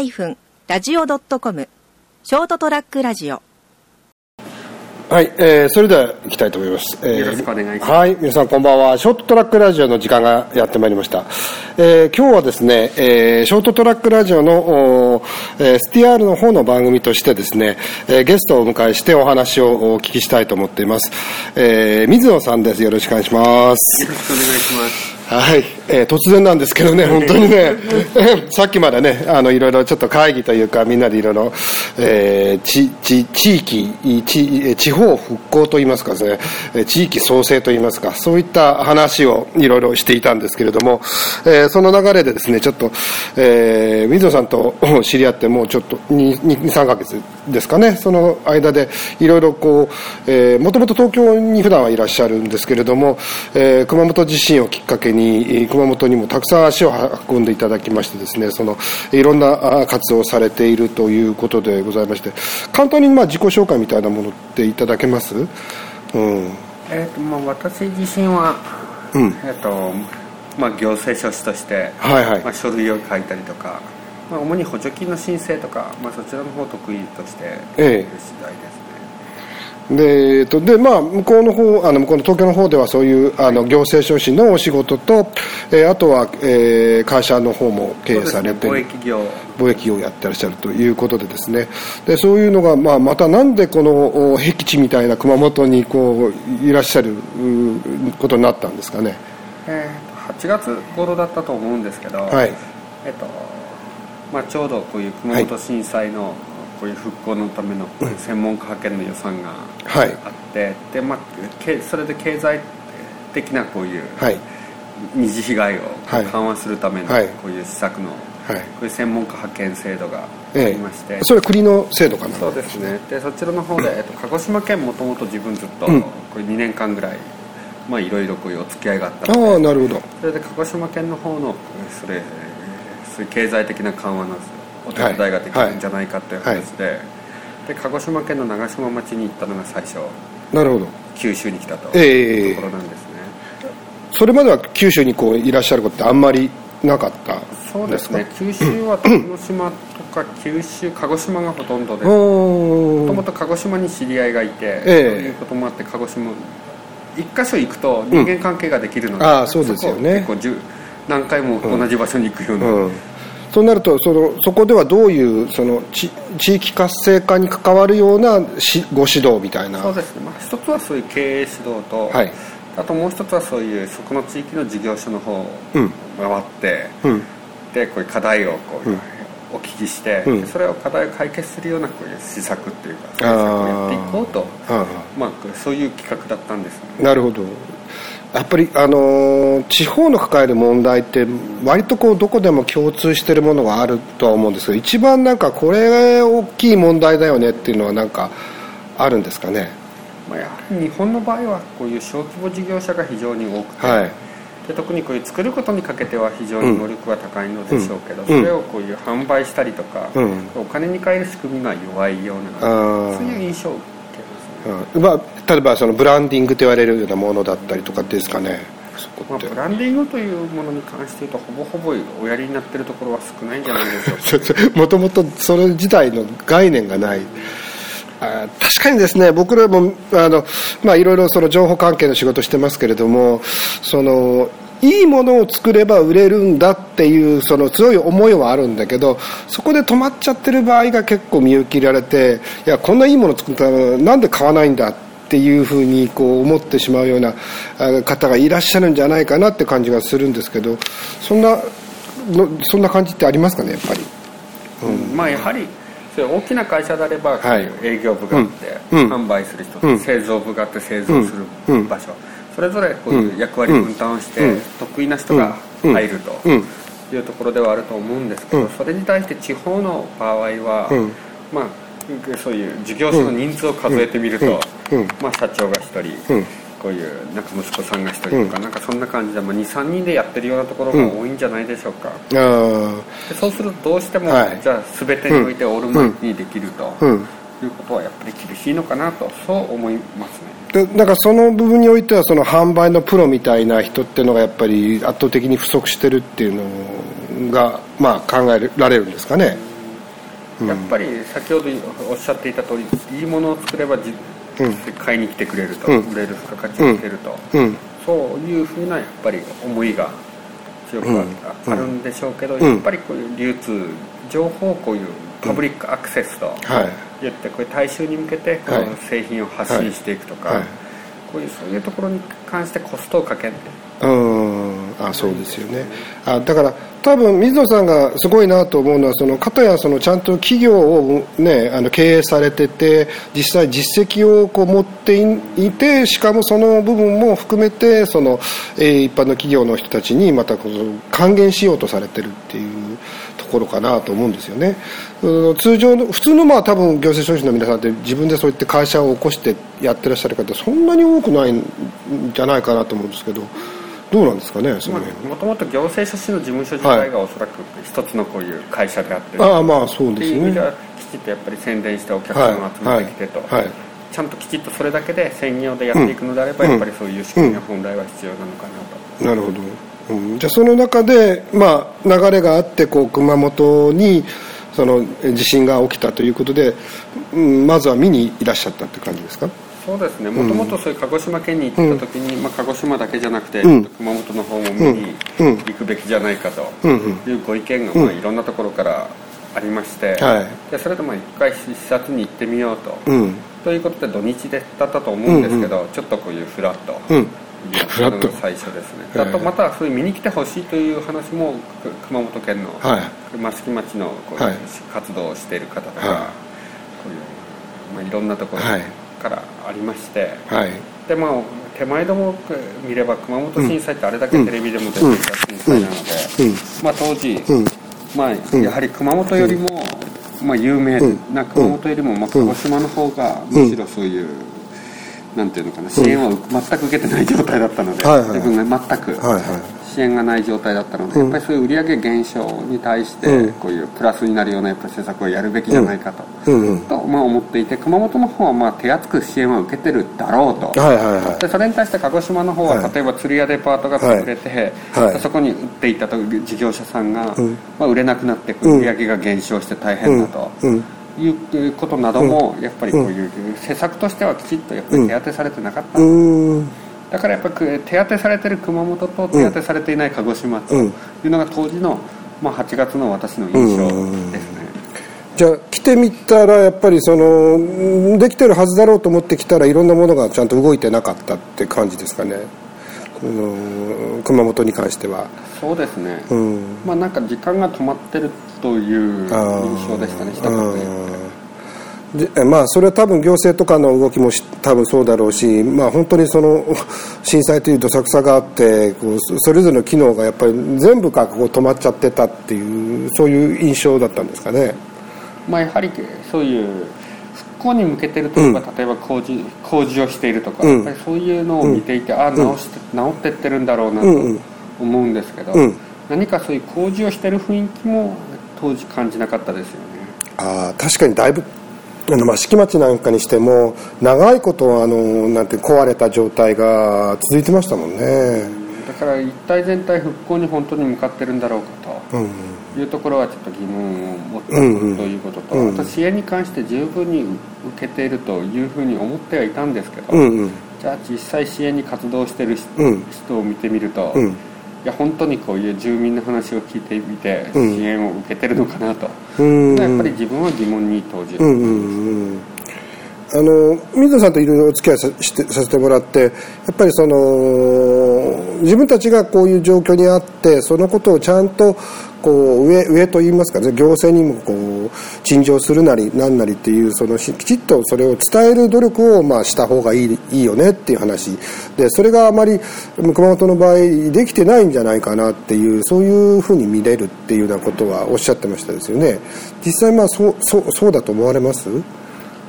ST-radio.com ショートトラックラジオはい、えー、それでは行きたいと思います。えーよろしくお願いしますはい、皆さんこんばんは。ショートトラックラジオの時間がやってまいりました。えー、今日はですね、えー、ショートトラックラジオの、おーえー STR の方の番組としてですね、えーゲストをお迎えしてお話をお聞きしたいと思っています。えー、水野さんです。よろしくお願いします。よろしくお願いします。はい、えー突然なんですけどね、本当にね、さっきまでね、あの、いろいろちょっと会議というか、みんなでいろいろ、えー地、地、地域、地、えー地方復興といいますかですね、えー地域創生といいますか、そういった話をいろいろしていたんですけれども、えーその流れでですね、ちょっと、えー水野さんと知り合ってもうちょっと2、2 3ヶ月ですかね、その間でいろいろこう、えーもともと東京に普段はいらっしゃるんですけれども、えー熊本地震をきっかけに、えー熊本にもたくさん足を運んでいただきましてですね、その、いろんなあ活動をされているということでございまして、簡単にまあ自己紹介みたいなものっていただけます？うん。えっ、と、まあ、私自身は、うんえっ、と、まあ、行政書士として、はいはいまあ、書類を書いたりとか、まあ、主に補助金の申請とか、まあ、そちらの方を得意としている次第ですね。で、えっと、で、まあ、向こうの方、あの、向こうの東京の方ではそういう、あの、行政書士のお仕事と、えーあとは、えー会社の方も経営されてね。貿易業。貿易をやってらっしゃるということでですね。でそういうのが、まあ、またなんでこのお僻地みたいな熊本にこういらっしゃるうことになったんですかね。えーと8月頃だったと思うんですけど、はい。えっとまあ、ちょうどこういう熊本震災のこういう復興のための専門家派遣の予算がはい。あって、でまあ、けそれで経済的なこういうはい。二次被害をはい。緩和するためのはい。こういう施策のこはい、ういう専門家派遣制度があえ。りまして、え、それ国の制度かな？そうですね。でそちらの方で、えっと、鹿児島県もともと自分ずっとうん。これ2年間ぐらいまあいろいろこういうお付き合いがあったあのであなるほど。それで鹿児島県の方のそれそういう経済的な緩和のお手伝いができるんじゃないかっていう話で,、で鹿児島県の長島町に行ったのが最初。なるほど。九州に来たと。ええいうところなんですね、それまでは九州にこういらっしゃることってあんまりなかったそうですかね。九州は徳之島とか九州鹿児島がほとんどで。もおともと鹿児島に知り合いがいて、ええ。そういうこともあって鹿児島一箇所行くと人間関係ができるので、ああそうですよね。結構何回も同じ場所に行くような、うん、そうなるとそのそこではどういうその地地域活性化に関わるようなしご指導みたいな。そうですね、まあ、一つはそういう経営指導と、はい。あともう一つはそういうそこの地域の事業所の方をうん。回って、うん。でこういう課題をこう、うん。お聞きして、うん。それを課題を解決するようなこういう施策っていうか政策をやっていこうと。あまあ、そういう企画だったんですね。あなるほどやっぱりあのー地方の抱える問題って割とこうどこでも共通してるものがあるとは思うんですけど一番なんかこれ大きい問題だよねっていうのはなんかあるんですかね？まあ、やはり日本の場合はこういう小規模事業者が非常に多くて、はい。で特にこういう作ることにかけては非常に能力は高いのでしょうけど、うん。それをこういう販売したりとか、うん。お金に換える仕組みが弱いようなそういう印象を受けますね、うん。まあ、例えばそのブランディングと言われるようなものだったりとかですかね。まあ、ブランディングというものに関して言うとほぼほぼおやりになってるところは少ないんじゃないでしょうか。もともとそれ自体の概念がない。あ確かにですね。僕らもあの、まあ、いろいろその情報関係の仕事してますけれどもそのいいものを作れば売れるんだっていうその強い思いはあるんだけどそこで止まっちゃってる場合が結構見受けられていやこんないいもの作ったらなんで買わないんだっていうふうにこう思ってしまうようなあ方がいらっしゃるんじゃないかなって感じがするんですけどそんなのそんな感じってありますかねやっぱり。まあやはり大きな会社であれば、はい。営業部があって、うん。うん。販売する人、うん。製造部があって製造すうん。うん。る場所、それぞれこういう役割分担をして、うん。得意な人が入るとうん。いうところではあると思うんですけど、うん。それに対して地方の場合は、うん。まあそういう事業所の人数を数えてみると、まあ、社長が1人、うん。こういうなんか息子さんが1人とか、なんかそんな感じで、まあ、23人でやってるようなところが多いんじゃないでしょうか、でそうするとどうしても、はい。じゃあ全てにおいてオールマイティにできると、うん。いうことはやっぱり厳しいのかなとそう思いますね。でなんかその部分においてはその販売のプロみたいな人っていうのがやっぱり圧倒的に不足してるっていうのが、まあ、考えられるんですかね、やっぱり先ほどおっしゃっていた通りいいものを作ればじ、買いに来てくれると、売れる付加価値をつけると、そういうふうなやっぱり思いが強くあるん。でしょうけど、やっぱりこういう流通情報をこういうパブリックアクセスと言って、こういう大衆に向けてこの製品を発信していくとか、こういうそういうところに関してコストをかけて。うん。あそうですよね。あだから多分水野さんがすごいなと思うのはその方やそのちゃんと企業を、ね、あの経営されてて実際実績をこう持っていてしかもその部分も含めてその、えー、一般の企業の人たちにまたこの還元しようとされてるっていうところかなと思うんですよね通常の普通のまあ多分行政書士の皆さんって自分でそういって会社を起こしてやってらっしゃる方そんなに多くないんじゃないかなと思うんですけど。どうなんですかねそのもともと行政書士の事務所自体がおそらく一つのこういう会社であってああまあそうですね。いう意味ではきちっとやっぱり宣伝してお客さんを集めてきてと、はいはい、ちゃんときちっとそれだけで専業でやっていくのであれば、うん、やっぱりそういう仕組みが本来は必要なのかなと、なるほど、うん、じゃあその中で、まあ、流れがあってこう熊本にその地震が起きたということで、うん、まずは見にいらっしゃったって感じですか？そうですね。もともとそういう鹿児島県に行った時に、うん、まあ、鹿児島だけじゃなくて、うん、熊本の方も見に行くべきじゃないかというご意見が、まあ、いろんなところからありまして、はい、でそれでまあ一回視察に行ってみようと、ということで土日でだったと思うんですけど、ちょっとこういうフラット、フラット。最初ですね、あとまたそういう見に来てほしいという話も熊本県の益城町のこういう活動をしている方とか、こういう、まあ、いろんなところからありまして、はい、でまあ手前でも見れば熊本震災ってあれだけテレビでも出ていた震災なので、まあ、当時、まあ、やはり熊本よりも、まあ、有名な熊本よりも、まあ、鹿児島の方がむしろそういう、なんていうのかな支援は全く受けてない状態だったので、自分が全く、支援がない状態だったので、やっぱりそういう売上減少に対して、こういうプラスになるようなやっぱ施策をやるべきじゃないかと,、とまあ、思っていて熊本の方はまあ手厚く支援は受けてるだろうと、でそれに対して鹿児島の方は、例えば釣り屋デパートが潰れて、そこに売っていたと事業者さんが、まあ、売れなくなって売上が減少して大変だと。いうことなどもやっぱりこういう施策としてはきちっとやっぱり手当てされてなかった、だからやっぱり手当てされてる熊本と手当てされていない鹿児島というのが当時の、まあ、8月の私の印象ですね。じゃあ来てみたらやっぱりそのできてるはずだろうと思ってきたらいろんなものがちゃんと動いてなかったって感じですかね。熊本に関しては。そうですね、うん、まあなんか時間が止まってるという印象でしたね一言で言ってでまあ、それは多分行政とかの動きも多分そうだろうし、まあ、本当にその 震災というどさくさがあってこうそれぞれの機能がやっぱり全部がこう止まっちゃってたっていうそういう印象だったんですかね、まあ、やはりそういう復興に向けてるというか、うん、例えば工事工事をしているとか、うん、やっぱりそういうのを見ていて、うん、ああ直して直ってってるんだろうなと思うんですけど、何かそういう工事をしてる雰囲気も当時感じなかったですよね。あ確かにだいぶあのまあ敷町なんかにしても長いことあのなんて壊れた状態が続いてましたもんね。だから一体全体復興に本当に向かってるんだろうかと、いうところはちょっと疑問を持っているということと、うんうん、あと支援に関して十分に受けているというふうに思ってはいたんですけど、うんうん、じゃあ実際支援に活動してる人を見てみると、うんいや本当にこういう住民の話を聞いてみて支援を受けてるのかなと、うん、やっぱり自分は疑問に投じる、うんうんうん、あの水野さんといろいろお付き合いさしてさせてもらってやっぱりその自分たちがこういう状況にあってそのことをちゃんとこう上上といいますかね行政にもこう陳情するなりなんなりっていうそのきちっとそれを伝える努力をまあした方がいいいいよねっていう話。でそれがあまり熊本の場合できてないんじゃないかなっていうそういうふうに見れるっていうようなことはおっしゃってましたですよね。実際まあそうそうそうだと思われます？い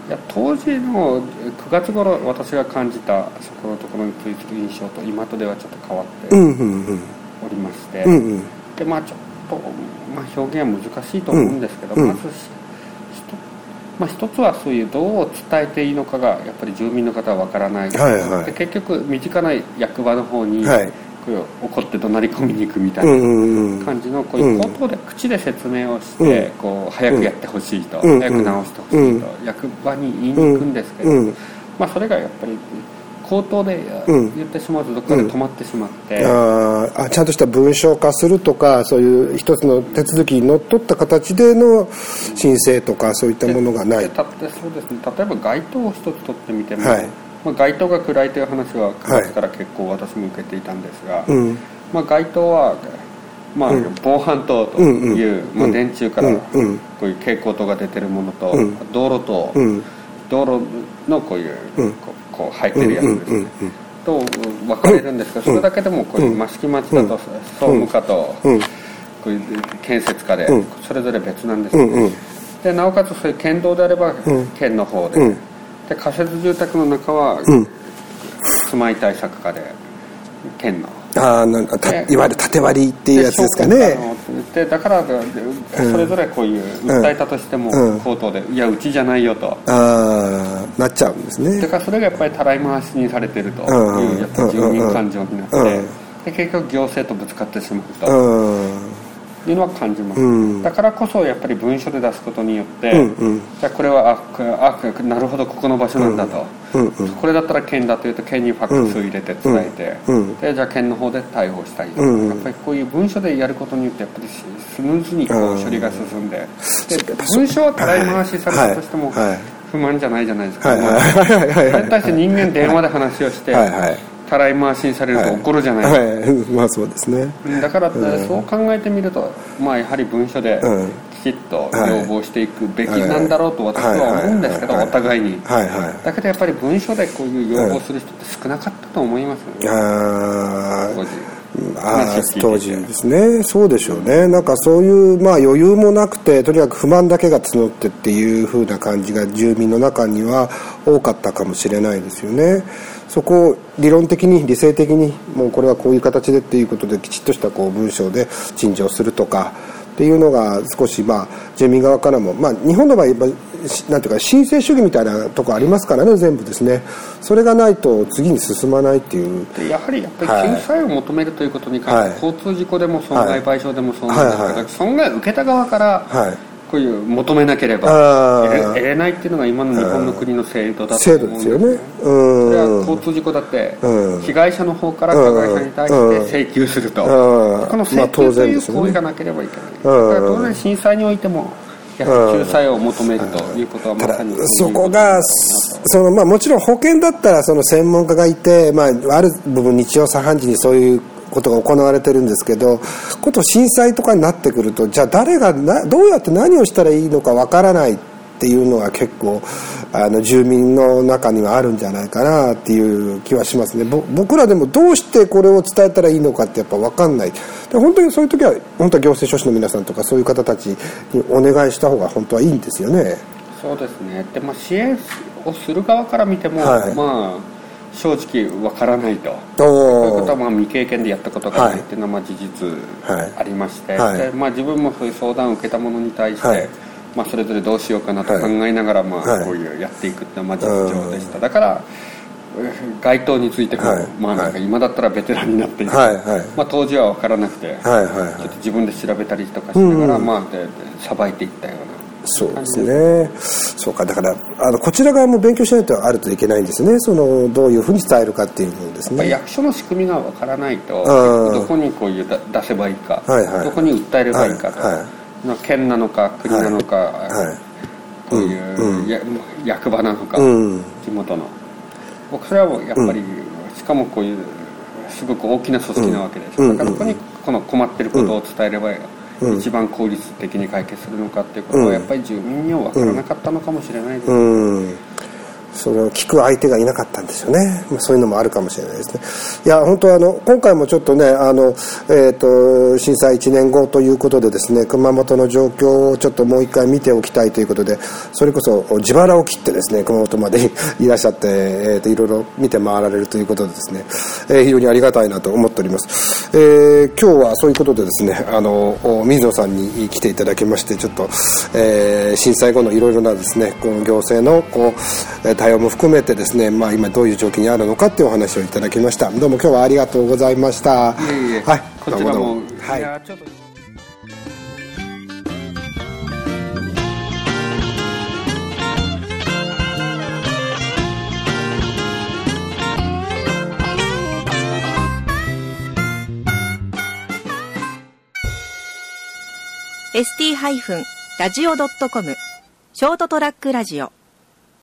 や当時の9月頃私が感じたそこのところについてる印象と今とではちょっと変わっておりまして、うんうん、でまあちょっと、まあ、表現は難しいと思うんですけど、うん、まずまあ、一つはそういうどう伝えていいのかがやっぱり住民の方は分からない、はいはい、で結局身近な役場の方に、はい、怒って怒鳴り込みに行くみたいな感じのこういう口頭で口で説明をしてこう早くやってほしいと早く直してほしいと役場に言いに行くんですけどまあそれがやっぱり口頭で言ってしまうとどこかで止まってしまって、うん、あちゃんとした文章化するとかそういう一つの手続きにのっとった形での申請とかそういったものがない。そうですね。例えば該当を一つ取ってみても、はい。まあ、街灯が暗いという話は9月から結構私も受けていたんですが、はいうん、まあ、街灯は、まあ、防犯灯という、うん、まあ、電柱からこういう蛍光灯が出てるものと、道路と、道路のこういう、こう入ってるやつ。ですね、と分かれるんですがそれだけでもこう益城町だと総務課と建設課でそれぞれ別なんですね。でなおかつそういう県道であれば県の方で。で仮設住宅の中は、うん、住まい対策課で県のああなんかたいわゆる縦割りっていうやつですかね。でだからそれぞれこういう訴えたとしても口頭で、いやうちじゃないよと。ああなっちゃうんですね。だからそれがやっぱりたらい回しにされてるというやっぱ住民感情になってで結局行政とぶつかってしまうというのは感じます、うん、だからこそやっぱり文書で出すことによって、うん。うん、じゃあこれはああなるほどここの場所なんだと、うんうん、これだったら県だというと県にファックスを入れて伝えて、うん、でじゃあ県の方で対応したいと、うん、やっぱりこういう文書でやることによってやっぱりスムーズにこう処理が進んでで文書はたらい回しされたとしても不満じゃないじゃないですか、それに対して人間電話で話をして、はい。はい。たらい回しにされると怒るじゃないですか、はい。はい、まあそうですね。だから、そう考えてみるとまあやはり文書できちっと要望していくべきなんだろうと私は思うんですけど、お互いに、だけどやっぱり文書でこういう要望する人って少なかったと思いますよね、ああ当時ですね。そうでしょうね。なんかそういうまあ余裕もなくてとにかく不満だけが募ってっていう風な感じが住民の中には多かったかもしれないですよね。そこを理論的に理性的にもうこれはこういう形でっていうことできちっとしたこう文章で陳情するとかっていうのが少しまあ住民側からもまあ日本の場合なんていうか申請主義みたいなとこありますからね全部ですね。それがないと次に進まないっていう。やはりやっぱり救済を求めるということに関して、はい、交通事故でも損害賠償でもそうなんですけど、はいはい、損害を受けた側から、はいこういう求めなければ得れないっていうのが今の日本の国の制度だと思うんですよね。それは交通事故だって被害者の方から加害者に対して請求すると。この請求という行為がなければいけない。だから当然震災においても救済を求めるということはまさにそこがその、まあ、もちろん保険だったらその専門家がいて、まあ、ある部分日曜茶飯事にそういうことが行われてるんですけどこと震災とかになってくるとじゃあ誰がなどうやって何をしたらいいのかわからないっていうのが結構あの住民の中にはあるんじゃないかなっていう気はしますね。僕らでもどうしてこれを伝えたらいいのかってやっぱ分かんない。で本当にそういう時は本当は行政書士の皆さんとかそういう方たちにお願いした方が本当はいいんですよね。そうですね。で、まあ、支援をする側から見ても、はい、まあ正直わからないと。そういうことはまあ未経験でやったことがないっていうのはまあ事実ありまして、はい、でまあ、自分もそういう相談を受けたものに対して、はい、まあ、それぞれどうしようかなと考えながら、まあ、こういうやっていくっていうのはまあ実情でした、だから街頭についても、まあ、なんか今だったらベテランになっていて、まあ、当時は分からなくて、ちょっと自分で調べたりとかしながら、うん、まあ、さばいていったようなそうですね。そうか。だからあのこちら側も勉強しないとあるといけないんですね。そのどういうふうに伝えるかっていう部分ですね。役所の仕組みがわからないとどこにこういう出せばいいか、はいはい、どこに訴えればいいかと、はい。はい、県なのか国なのか、はい、こういう、うん、役場なのか、うん、地元の。僕それはやっぱり、うん、しかもこういうすごく大きな組織なわけです、だからここにこの困ってることを伝えればいい、一番効率的に解決するのかっていうことはやっぱり住民には分からなかったのかもしれないです、ね、それを聞く相手がいなかったんですよね、まあ、そういうのもあるかもしれないですね。いや本当あの今回もちょっとねあの、えーと、震災1年後ということでですね熊本の状況をちょっともう一回見ておきたいということでそれこそ自腹を切ってですね熊本までいらっしゃって、えーと、いろいろ見て回られるということでですね、えー、非常にありがたいなと思っております、えー、今日はそういうことでですねあの水野さんに来ていただきましてちょっと、えー、震災後のいろいろなですねこの行政のこう、えー対応も含めてですね、まあ、今どういう状況にあるのかっていうお話をいただきました。どうも今日はありがとうございました。いえいえ。はい。こちらも。はい。ショートトラックラジオ